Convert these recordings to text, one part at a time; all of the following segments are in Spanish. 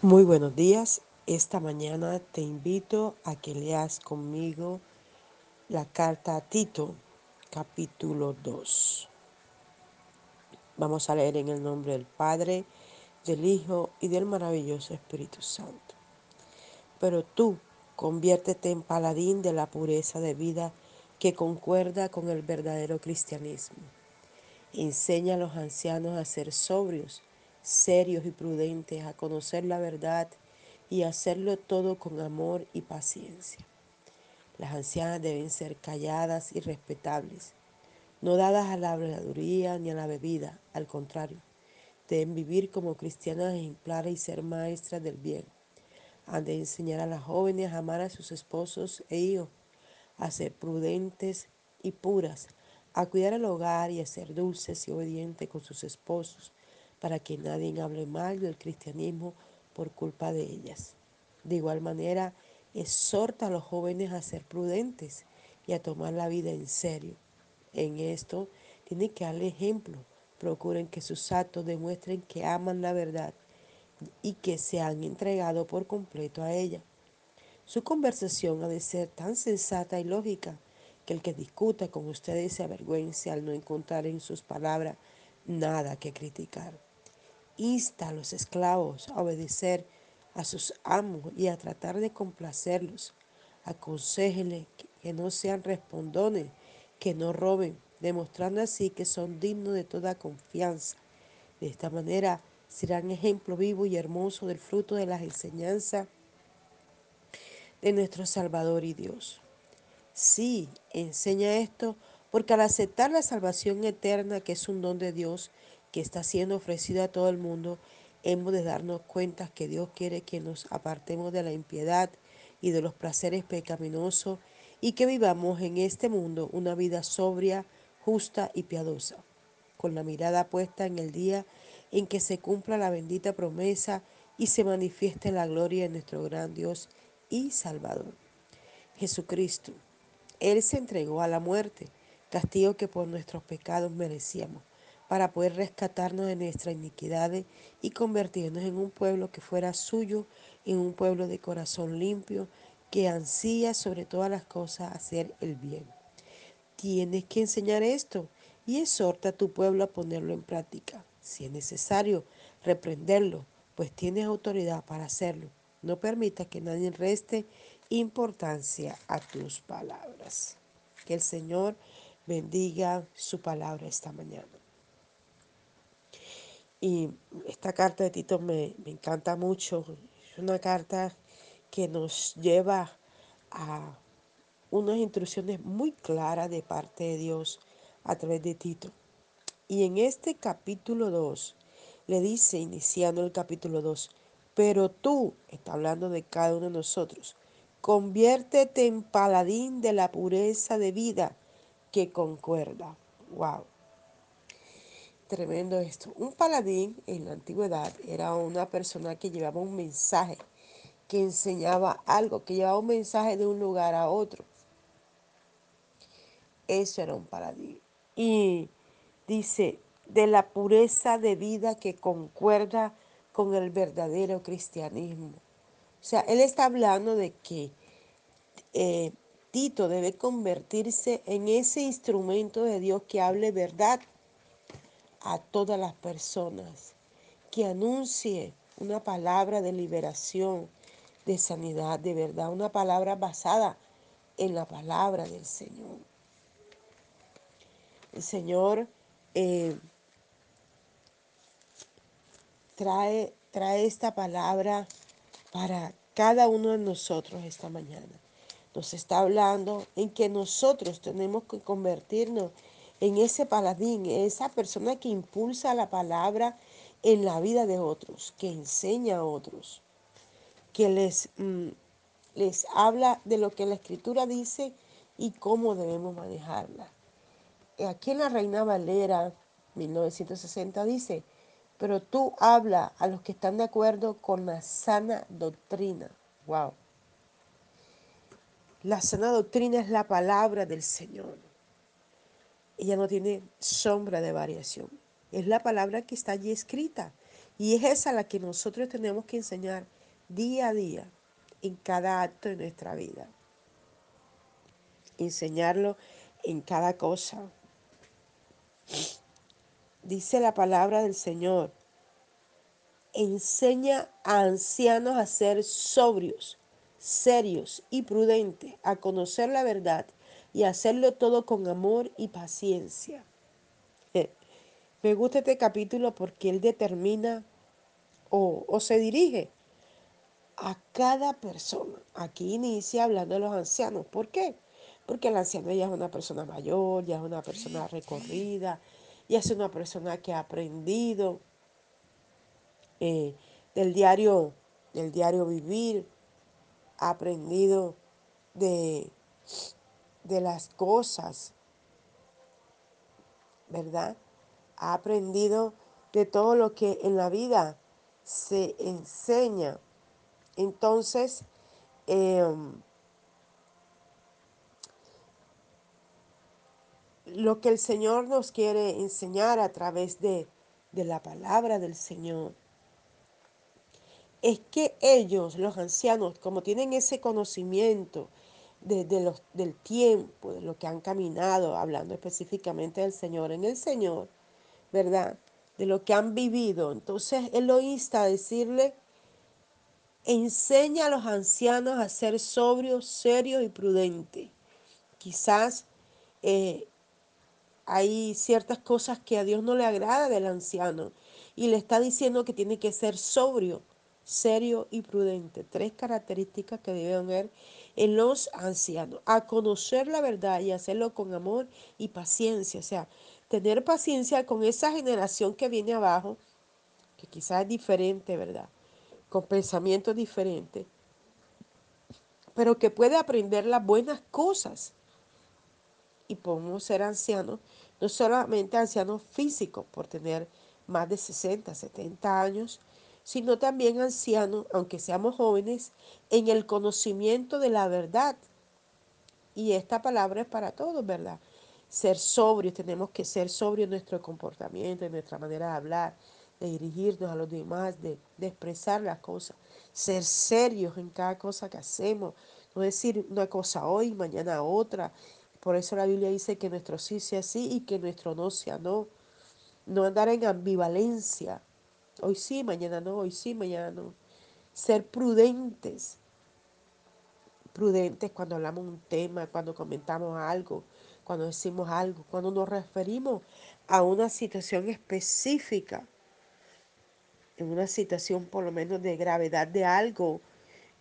Muy buenos días. Esta mañana te invito a que leas conmigo la carta a Tito, capítulo 2. Vamos a leer en el nombre del Padre, del Hijo y del maravilloso Espíritu Santo. Pero tú conviértete en paladín de la pureza de vida que concuerda con el verdadero cristianismo. Enseña a los ancianos a ser sobrios, serios y prudentes, a conocer la verdad y hacerlo todo con amor y paciencia. Las ancianas deben ser calladas y respetables, no dadas a la habladuría ni a la bebida, al contrario, deben vivir como cristianas ejemplares y ser maestras del bien. Han de enseñar a las jóvenes a amar a sus esposos e hijos, a ser prudentes y puras, a cuidar el hogar y a ser dulces y obedientes con sus esposos, para que nadie hable mal del cristianismo por culpa de ellas. De igual manera, exhorta a los jóvenes a ser prudentes y a tomar la vida en serio. En esto, tienen que darle ejemplo. Procuren que sus actos demuestren que aman la verdad y que se han entregado por completo a ella. Su conversación ha de ser tan sensata y lógica que el que discuta con ustedes se avergüence al no encontrar en sus palabras nada que criticar. Insta a los esclavos a obedecer a sus amos y a tratar de complacerlos. Aconséjenle que no sean respondones, que no roben, demostrando así que son dignos de toda confianza. De esta manera serán ejemplo vivo y hermoso del fruto de las enseñanzas de nuestro Salvador y Dios. Sí, enseña esto porque al aceptar la salvación eterna, que es un don de Dios que está siendo ofrecido a todo el mundo, hemos de darnos cuenta que Dios quiere que nos apartemos de la impiedad y de los placeres pecaminosos y que vivamos en este mundo una vida sobria, justa y piadosa, con la mirada puesta en el día en que se cumpla la bendita promesa y se manifieste la gloria de nuestro gran Dios y Salvador. Jesucristo, Él se entregó a la muerte, castigo que por nuestros pecados merecíamos, para poder rescatarnos de nuestras iniquidades y convertirnos en un pueblo que fuera suyo, en un pueblo de corazón limpio, que ansía sobre todas las cosas hacer el bien. Tienes que enseñar esto y exhorta a tu pueblo a ponerlo en práctica. Si es necesario, reprenderlo, pues tienes autoridad para hacerlo. No permita que nadie reste importancia a tus palabras. Que el Señor bendiga su palabra esta mañana. Y esta carta de Tito me, me encanta mucho. Es una carta que nos lleva a unas instrucciones muy claras de parte de Dios a través de Tito. Y en este capítulo 2 le dice, iniciando el capítulo 2, pero tú, está hablando de cada uno de nosotros, conviértete en paladín de la pureza de vida que concuerda. Wow. Tremendo esto. Un paladín en la antigüedad era una persona que llevaba un mensaje, que enseñaba algo, que llevaba un mensaje de un lugar a otro. Eso era un paladín. Y dice, de la pureza de vida que concuerda con el verdadero cristianismo. O sea, él está hablando de que eh, Tito debe convertirse en ese instrumento de Dios que hable verdad a todas las personas, que anuncie una palabra de liberación, de sanidad, de verdad, una palabra basada en la palabra del Señor. El Señor eh, trae, trae esta palabra para cada uno de nosotros esta mañana. Nos está hablando en que nosotros tenemos que convertirnos en ese paladín, esa persona que impulsa la palabra en la vida de otros, que enseña a otros, que les, mm, les habla de lo que la escritura dice y cómo debemos manejarla. Aquí en la Reina Valera 1960 dice, pero tú habla a los que están de acuerdo con la sana doctrina. Wow. La sana doctrina es la palabra del Señor. Ella no tiene sombra de variación. Es la palabra que está allí escrita. Y es esa la que nosotros tenemos que enseñar día a día en cada acto de nuestra vida. Enseñarlo en cada cosa. Dice la palabra del Señor, enseña a ancianos a ser sobrios, serios y prudentes, a conocer la verdad y hacerlo todo con amor y paciencia. Me gusta este capítulo porque él determina o, o se dirige a cada persona. Aquí inicia hablando de los ancianos. ¿Por qué? Porque el anciano ya es una persona mayor, ya es una persona recorrida, ya es una persona que ha aprendido eh, del diario, del diario vivir, ha aprendido de, de las cosas, ¿verdad? Ha aprendido de todo lo que en la vida se enseña. Entonces, em, lo que el Señor nos quiere enseñar a través de, de la palabra del Señor es que ellos, los ancianos, como tienen ese conocimiento de, de los, del tiempo, de lo que han caminado, hablando específicamente del Señor, en el Señor, ¿verdad? De lo que han vivido. Entonces Él lo insta a decirle, enseña a los ancianos a ser sobrios, serios y prudentes. Quizás eh, hay ciertas cosas que a Dios no le agrada del anciano y le está diciendo que tiene que ser sobrio, serio y prudente. Tres características que deben ver en los ancianos. A conocer la verdad y hacerlo con amor y paciencia. O sea, tener paciencia con esa generación que viene abajo, que quizás es diferente, ¿verdad? Con pensamientos diferentes, pero que puede aprender las buenas cosas. Y podemos ser ancianos, no solamente ancianos físicos, por tener más de 60, 70 años, sino también ancianos, aunque seamos jóvenes, en el conocimiento de la verdad. Y esta palabra es para todos, ¿verdad? Ser sobrios, tenemos que ser sobrios en nuestro comportamiento, en nuestra manera de hablar, de dirigirnos a los demás, de, expresar las cosas. Ser serios en cada cosa que hacemos, no decir una cosa hoy, mañana otra. Por eso la Biblia dice que nuestro sí sea sí y que nuestro no sea no. No andar en ambivalencia, Hoy sí, mañana no, hoy sí, mañana no. Ser prudentes. Prudentes cuando hablamos un tema, cuando comentamos algo, cuando decimos algo, cuando nos referimos a una situación específica, en una situación por lo menos de gravedad de algo.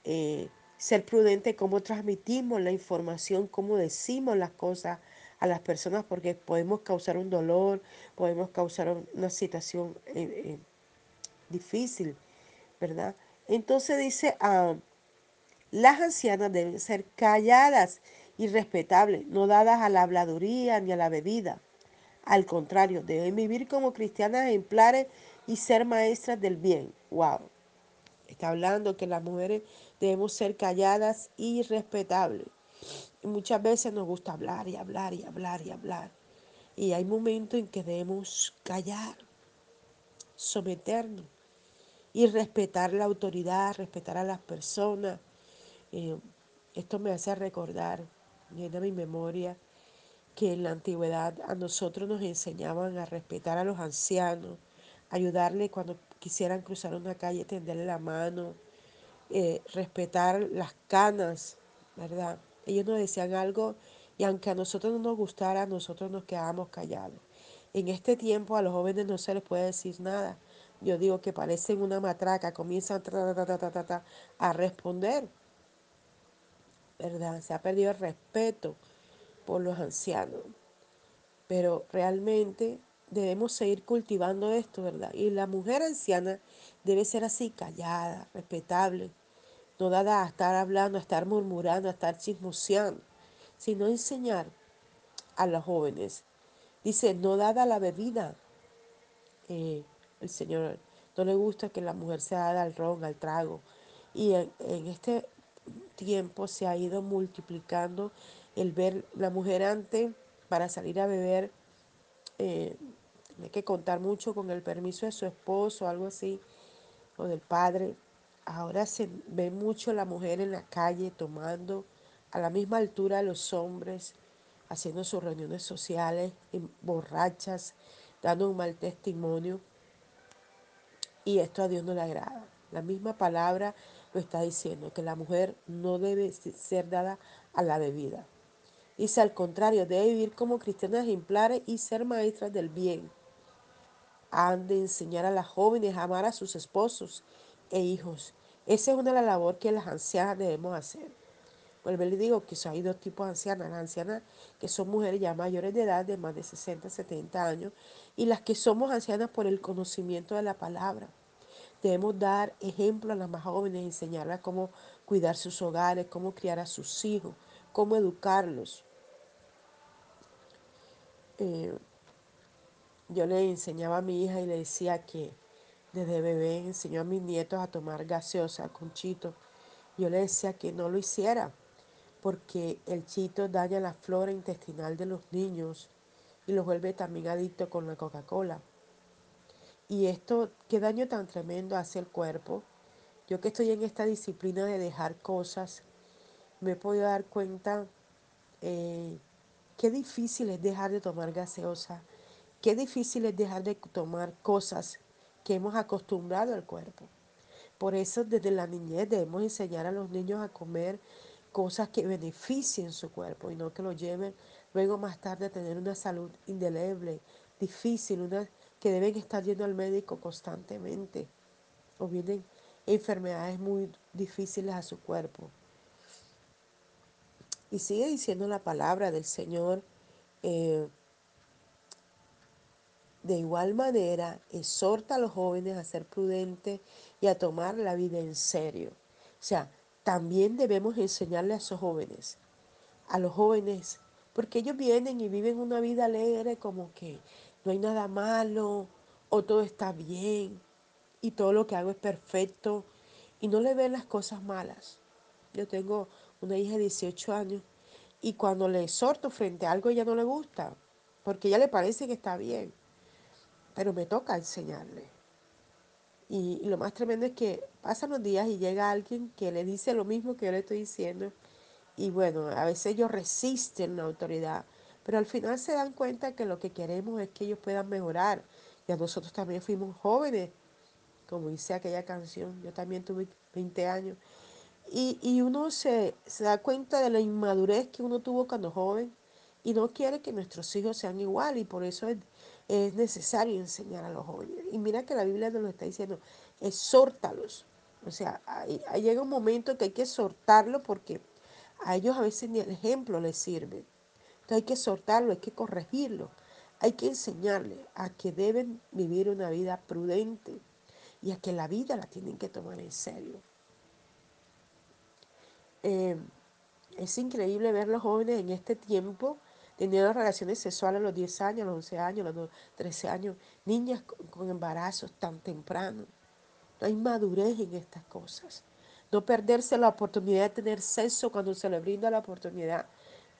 Eh, ser prudente cómo transmitimos la información, cómo decimos las cosas a las personas, porque podemos causar un dolor, podemos causar una situación eh, eh, difícil, ¿verdad? Entonces dice, ah, las ancianas deben ser calladas y respetables, no dadas a la habladuría ni a la bebida. Al contrario, deben vivir como cristianas ejemplares y ser maestras del bien. Wow. Está hablando que las mujeres debemos ser calladas y respetables. Y muchas veces nos gusta hablar y hablar y hablar y hablar. Y hay momentos en que debemos callar, someternos y respetar la autoridad, respetar a las personas. Eh, esto me hace recordar, viene a mi memoria, que en la antigüedad a nosotros nos enseñaban a respetar a los ancianos, ayudarle cuando quisieran cruzar una calle, tenderle la mano, eh, respetar las canas, ¿verdad? Ellos nos decían algo y aunque a nosotros no nos gustara, nosotros nos quedábamos callados. En este tiempo a los jóvenes no se les puede decir nada, yo digo que parecen una matraca, comienzan a responder, ¿verdad? Se ha perdido el respeto por los ancianos, pero realmente debemos seguir cultivando esto, ¿verdad? Y la mujer anciana debe ser así, callada, respetable, no dada a estar hablando, a estar murmurando, a estar chismoseando, sino enseñar a los jóvenes. Dice, no dada la bebida, eh, el Señor no le gusta que la mujer se haga al ron, al trago. Y en, este tiempo se ha ido multiplicando el ver la mujer antes para salir a beber, eh, hay que contar mucho con el permiso de su esposo algo así, o del padre. Ahora se ve mucho la mujer en la calle tomando a la misma altura de los hombres, haciendo sus reuniones sociales, borrachas, dando un mal testimonio. Y esto a Dios no le agrada. La misma palabra lo está diciendo, que la mujer no debe ser dada a la bebida. Dice al contrario, debe vivir como cristianas ejemplares y ser maestras del bien. Han de enseñar a las jóvenes a amar a sus esposos e hijos. Esa es una de las labores que las ancianas debemos hacer. Vuelvo le digo que hay dos tipos de ancianas. Las ancianas que son mujeres ya mayores de edad, de más de 60, 70 años, y las que somos ancianas por el conocimiento de la palabra. Debemos dar ejemplo a las más jóvenes, enseñarlas cómo cuidar sus hogares, cómo criar a sus hijos, cómo educarlos. Eh, yo le enseñaba a mi hija y le decía que desde bebé enseñó a mis nietos a tomar gaseosa con chito. Yo le decía que no lo hiciera porque el chito daña la flora intestinal de los niños y los vuelve también adictos con la Coca-Cola. Y esto, qué daño tan tremendo hace el cuerpo. Yo que estoy en esta disciplina de dejar cosas, me he podido dar cuenta eh, qué difícil es dejar de tomar gaseosa, qué difícil es dejar de tomar cosas que hemos acostumbrado al cuerpo. Por eso desde la niñez debemos enseñar a los niños a comer cosas que beneficien su cuerpo y no que lo lleven luego más tarde a tener una salud indeleble, difícil, una que deben estar yendo al médico constantemente o vienen enfermedades muy difíciles a su cuerpo. Y sigue diciendo la palabra del Señor. Eh, de igual manera, exhorta a los jóvenes a ser prudentes y a tomar la vida en serio. O sea, también debemos enseñarle a esos jóvenes, a los jóvenes, porque ellos vienen y viven una vida alegre como que no hay nada malo o todo está bien y todo lo que hago es perfecto y no le ven las cosas malas. Yo tengo una hija de 18 años y cuando le exhorto frente a algo ella no le gusta, porque ella le parece que está bien, pero me toca enseñarle. Y, lo más tremendo es que pasan los días y llega alguien que le dice lo mismo que yo le estoy diciendo. Y bueno, a veces ellos resisten la autoridad, pero al final se dan cuenta que lo que queremos es que ellos puedan mejorar. Y a nosotros también fuimos jóvenes, como dice aquella canción. Yo también tuve 20 años. Y, y uno se, se da cuenta de la inmadurez que uno tuvo cuando joven y no quiere que nuestros hijos sean igual y por eso es es necesario enseñar a los jóvenes. Y mira que la Biblia nos lo está diciendo, exhórtalos. O sea, llega un momento que hay que exhortarlos porque a ellos a veces ni el ejemplo les sirve. Entonces hay que exhortarlos, hay que corregirlos, hay que enseñarles a que deben vivir una vida prudente y a que la vida la tienen que tomar en serio. Eh, es increíble ver los jóvenes en este tiempo teniendo relaciones sexuales a los 10 años, a los 11 años, a los 13 años, niñas con, embarazos tan temprano. No hay madurez en estas cosas. No perderse la oportunidad de tener sexo cuando se le brinda la oportunidad.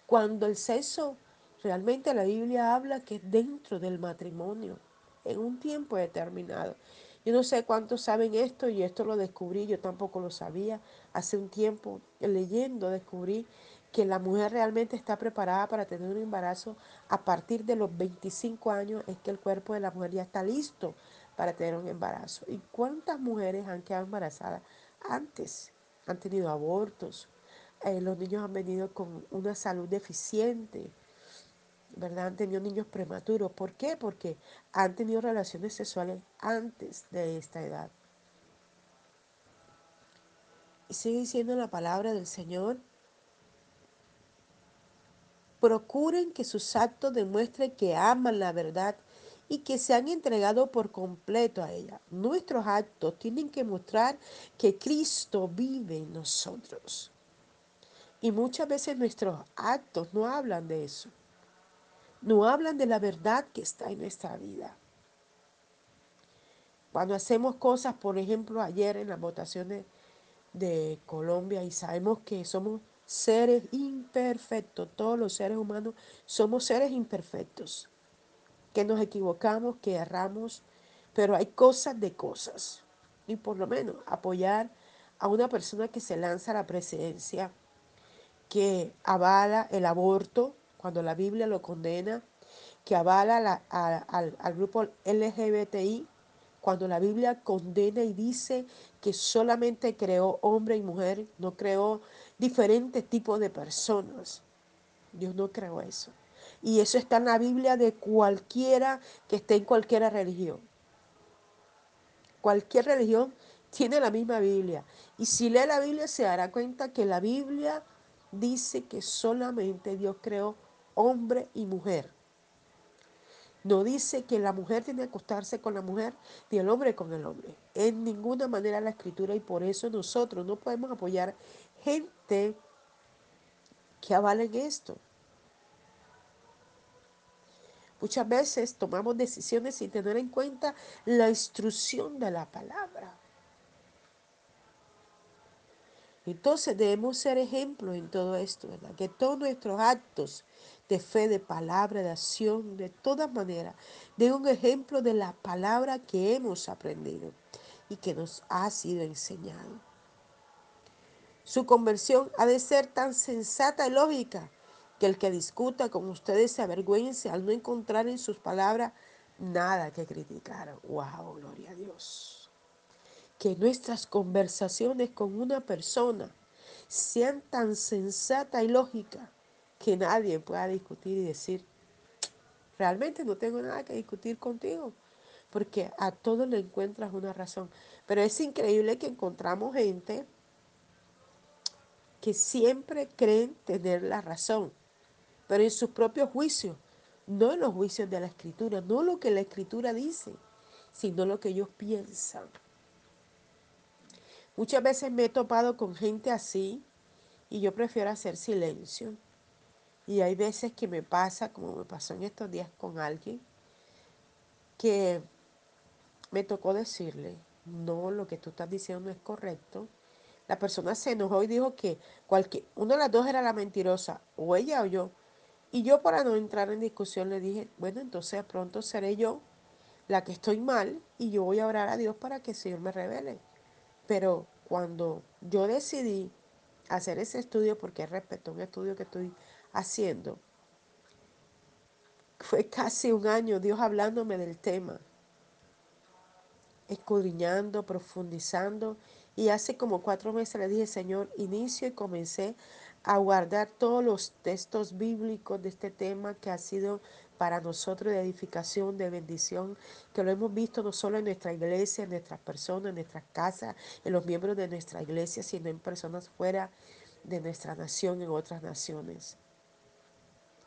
Cuando el sexo, realmente la Biblia habla que es dentro del matrimonio, en un tiempo determinado. Yo no sé cuántos saben esto y esto lo descubrí, yo tampoco lo sabía. Hace un tiempo leyendo descubrí que la mujer realmente está preparada para tener un embarazo a partir de los 25 años es que el cuerpo de la mujer ya está listo para tener un embarazo. ¿Y cuántas mujeres han quedado embarazadas antes? Han tenido abortos, eh, los niños han venido con una salud deficiente, ¿verdad? Han tenido niños prematuros. ¿Por qué? Porque han tenido relaciones sexuales antes de esta edad. Y sigue diciendo la palabra del Señor Procuren que sus actos demuestren que aman la verdad y que se han entregado por completo a ella. Nuestros actos tienen que mostrar que Cristo vive en nosotros. Y muchas veces nuestros actos no hablan de eso. No hablan de la verdad que está en nuestra vida. Cuando hacemos cosas, por ejemplo, ayer en las votaciones de Colombia y sabemos que somos seres imperfectos, todos los seres humanos somos seres imperfectos, que nos equivocamos, que erramos, pero hay cosas de cosas. Y por lo menos apoyar a una persona que se lanza a la presidencia, que avala el aborto cuando la Biblia lo condena, que avala al, al grupo LGBTI cuando la Biblia condena y dice que solamente creó hombre y mujer, no creó diferentes tipos de personas. Dios no creó eso. Y eso está en la Biblia de cualquiera que esté en cualquier religión. Cualquier religión tiene la misma Biblia. Y si lee la Biblia se dará cuenta que la Biblia dice que solamente Dios creó hombre y mujer. No dice que la mujer tiene que acostarse con la mujer ni el hombre con el hombre. En ninguna manera la escritura y por eso nosotros no podemos apoyar gente que avalen esto. Muchas veces tomamos decisiones sin tener en cuenta la instrucción de la palabra. Entonces debemos ser ejemplos en todo esto, ¿verdad? Que todos nuestros actos de fe, de palabra, de acción, de todas maneras, den un ejemplo de la palabra que hemos aprendido y que nos ha sido enseñado. Su conversión ha de ser tan sensata y lógica que el que discuta con ustedes se avergüence al no encontrar en sus palabras nada que criticar. ¡Wow! Gloria a Dios. Que nuestras conversaciones con una persona sean tan sensata y lógica que nadie pueda discutir y decir, realmente no tengo nada que discutir contigo, porque a todos le encuentras una razón. Pero es increíble que encontramos gente que siempre creen tener la razón pero en sus propios juicios, no en los juicios de la escritura, no lo que la escritura dice, sino lo que ellos piensan. Muchas veces me he topado con gente así y yo prefiero hacer silencio. Y hay veces que me pasa, como me pasó en estos días con alguien, que me tocó decirle, no, lo que tú estás diciendo no es correcto. La persona se enojó y dijo que cualquier, una de las dos era la mentirosa, o ella o yo. Y yo para no entrar en discusión le dije, bueno, entonces pronto seré yo la que estoy mal y yo voy a orar a Dios para que el Señor me revele. Pero cuando yo decidí hacer ese estudio, porque respeto un estudio que estoy haciendo, fue casi un año Dios hablándome del tema, escudriñando, profundizando, y hace como cuatro meses le dije, Señor, inicio y comencé a guardar todos los textos bíblicos de este tema que ha sido para nosotros de edificación, de bendición, que lo hemos visto no solo en nuestra iglesia, en nuestras personas, en nuestras casas, en los miembros de nuestra iglesia, sino en personas fuera de nuestra nación, en otras naciones.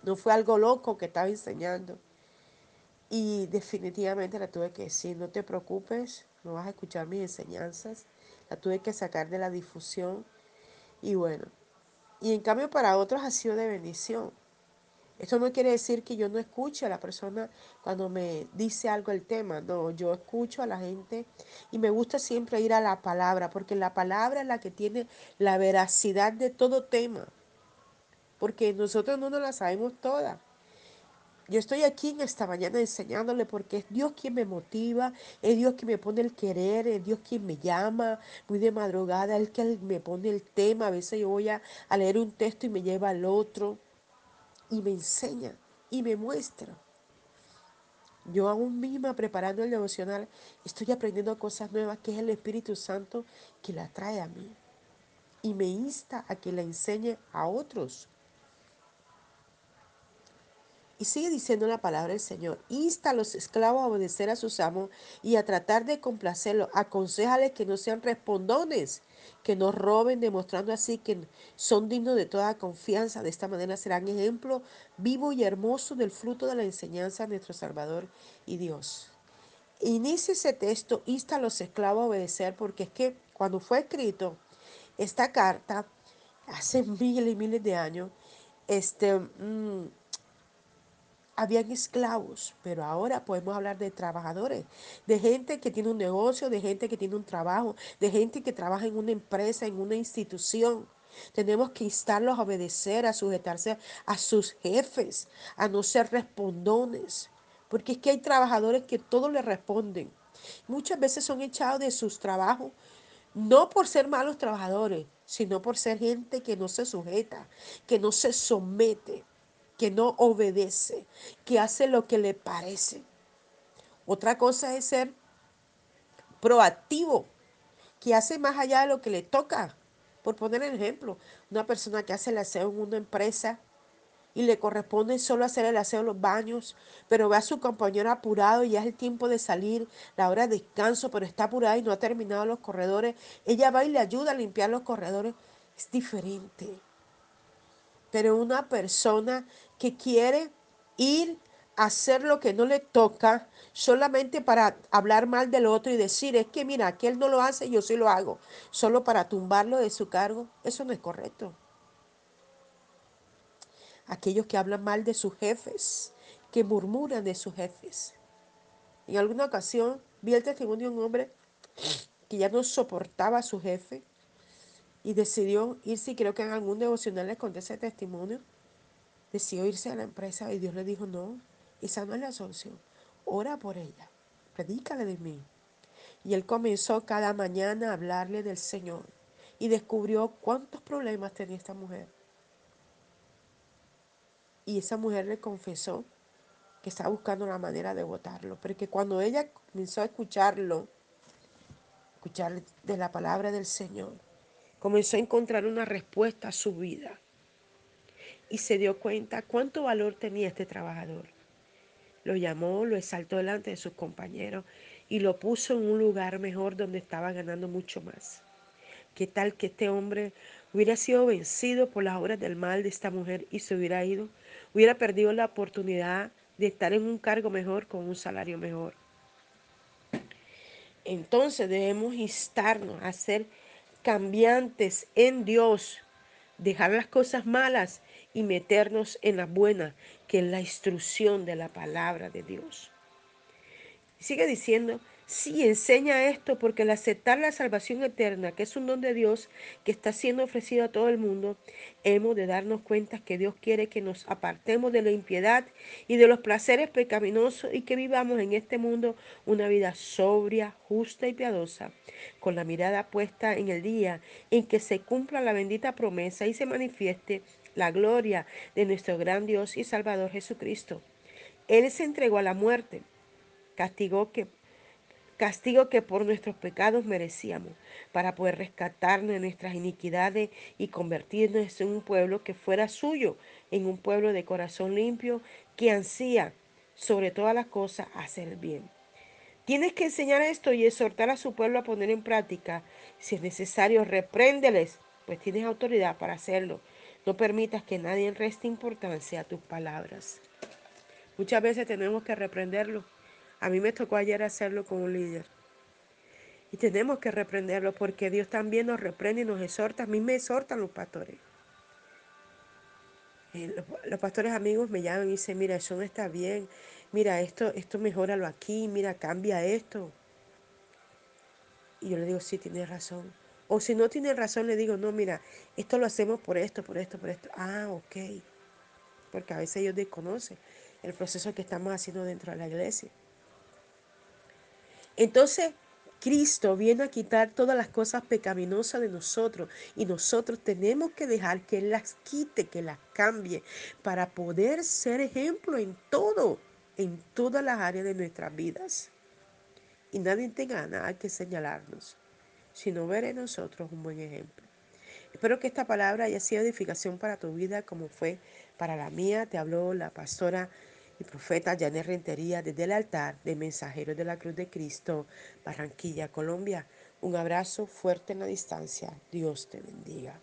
No fue algo loco que estaba enseñando. Y definitivamente la tuve que decir, no te preocupes, no vas a escuchar mis enseñanzas. La tuve que sacar de la difusión. Y bueno, y en cambio para otros ha sido de bendición. Esto no quiere decir que yo no escuche a la persona cuando me dice algo el tema. No, yo escucho a la gente y me gusta siempre ir a la palabra, porque la palabra es la que tiene la veracidad de todo tema. Porque nosotros no nos la sabemos toda. Yo estoy aquí en esta mañana enseñándole porque es Dios quien me motiva, es Dios quien me pone el querer, es Dios quien me llama muy de madrugada, es que me pone el tema. A veces yo voy a, a leer un texto y me lleva al otro y me enseña y me muestra. Yo aún misma preparando el devocional estoy aprendiendo cosas nuevas que es el Espíritu Santo que la trae a mí y me insta a que la enseñe a otros. Y sigue diciendo la palabra del Señor. Insta a los esclavos a obedecer a sus amos y a tratar de complacerlos. Aconsejales que no sean respondones, que no roben, demostrando así que son dignos de toda confianza. De esta manera serán ejemplo vivo y hermoso del fruto de la enseñanza de nuestro Salvador y Dios. Inicia ese texto, insta a los esclavos a obedecer, porque es que cuando fue escrito esta carta, hace miles y miles de años, este, mmm, habían esclavos, pero ahora podemos hablar de trabajadores, de gente que tiene un negocio, de gente que tiene un trabajo, de gente que trabaja en una empresa, en una institución. Tenemos que instarlos a obedecer, a sujetarse a sus jefes, a no ser respondones, porque es que hay trabajadores que todo le responden. Muchas veces son echados de sus trabajos, no por ser malos trabajadores, sino por ser gente que no se sujeta, que no se somete, que no obedece, que hace lo que le parece. Otra cosa es ser proactivo, que hace más allá de lo que le toca. Por poner el ejemplo, una persona que hace el aseo en una empresa y le corresponde solo hacer el aseo en los baños, pero ve a su compañero apurado y ya es el tiempo de salir, la hora de descanso, pero está apurada y no ha terminado los corredores, ella va y le ayuda a limpiar los corredores, es diferente. Pero una persona que quiere ir a hacer lo que no le toca solamente para hablar mal del otro y decir, es que mira, que él no lo hace, yo sí lo hago, solo para tumbarlo de su cargo, eso no es correcto aquellos que hablan mal de sus jefes, que murmuran de sus jefes. En alguna ocasión vi el testimonio de un hombre que ya no soportaba a su jefe y decidió irse, y creo que en algún devocional les conté ese testimonio, decidió irse a la empresa y Dios le dijo, no, esa no es la solución, ora por ella, predícale de mí. Y él comenzó cada mañana a hablarle del Señor y descubrió cuántos problemas tenía esta mujer y esa mujer le confesó que estaba buscando una manera de votarlo, pero que cuando ella comenzó a escucharlo, escuchar de la palabra del Señor, comenzó a encontrar una respuesta a su vida y se dio cuenta cuánto valor tenía este trabajador. Lo llamó, lo exaltó delante de sus compañeros y lo puso en un lugar mejor donde estaba ganando mucho más. ¿Qué tal que este hombre hubiera sido vencido por las obras del mal de esta mujer y se hubiera ido? Hubiera perdido la oportunidad de estar en un cargo mejor con un salario mejor. Entonces debemos instarnos a ser cambiantes en Dios, dejar las cosas malas y meternos en las buenas, que es la instrucción de la palabra de Dios. Sigue diciendo, Sí, enseña esto porque al aceptar la salvación eterna, que es un don de Dios que está siendo ofrecido a todo el mundo, hemos de darnos cuenta que Dios quiere que nos apartemos de la impiedad y de los placeres pecaminosos y que vivamos en este mundo una vida sobria, justa y piadosa, con la mirada puesta en el día en que se cumpla la bendita promesa y se manifieste la gloria de nuestro gran Dios y Salvador Jesucristo. Él se entregó a la muerte, que castigo que por nuestros pecados merecíamos, para poder rescatarnos de nuestras iniquidades y convertirnos en un pueblo que fuera suyo, en un pueblo de corazón limpio que ansía sobre todas las cosas hacer bien. Tienes que enseñar esto y exhortar a su pueblo a poner en práctica. Si es necesario, repréndeles, pues tienes autoridad para hacerlo. No permitas que nadie reste importancia a tus palabras. Muchas veces tenemos que reprenderlo a mí me tocó ayer hacerlo con un líder. Y tenemos que reprenderlo porque Dios también nos reprende y nos exhorta. A mí me exhortan los pastores. Eh, los pastores amigos me llaman y dicen, mira, eso no está bien. Mira, esto, esto mejóralo aquí. Mira, cambia esto. Y yo le digo, sí, tienes razón. O si no tiene razón, le digo, no, mira, esto lo hacemos por esto, por esto, por esto. Ah, ok. Porque a veces ellos desconocen el proceso que estamos haciendo dentro de la iglesia. Entonces, Cristo viene a quitar todas las cosas pecaminosas de nosotros y nosotros tenemos que dejar que Él las quite, que las cambie para poder ser ejemplo en todo, en todas las áreas de nuestras vidas. Y nadie tenga nada que señalarnos, sino ver en nosotros un buen ejemplo. Espero que esta palabra haya sido edificación para tu vida como fue para la mía. Te habló la pastora y profeta Janet Rentería desde el altar de Mensajeros de la Cruz de Cristo, Barranquilla, Colombia. Un abrazo fuerte en la distancia. Dios te bendiga.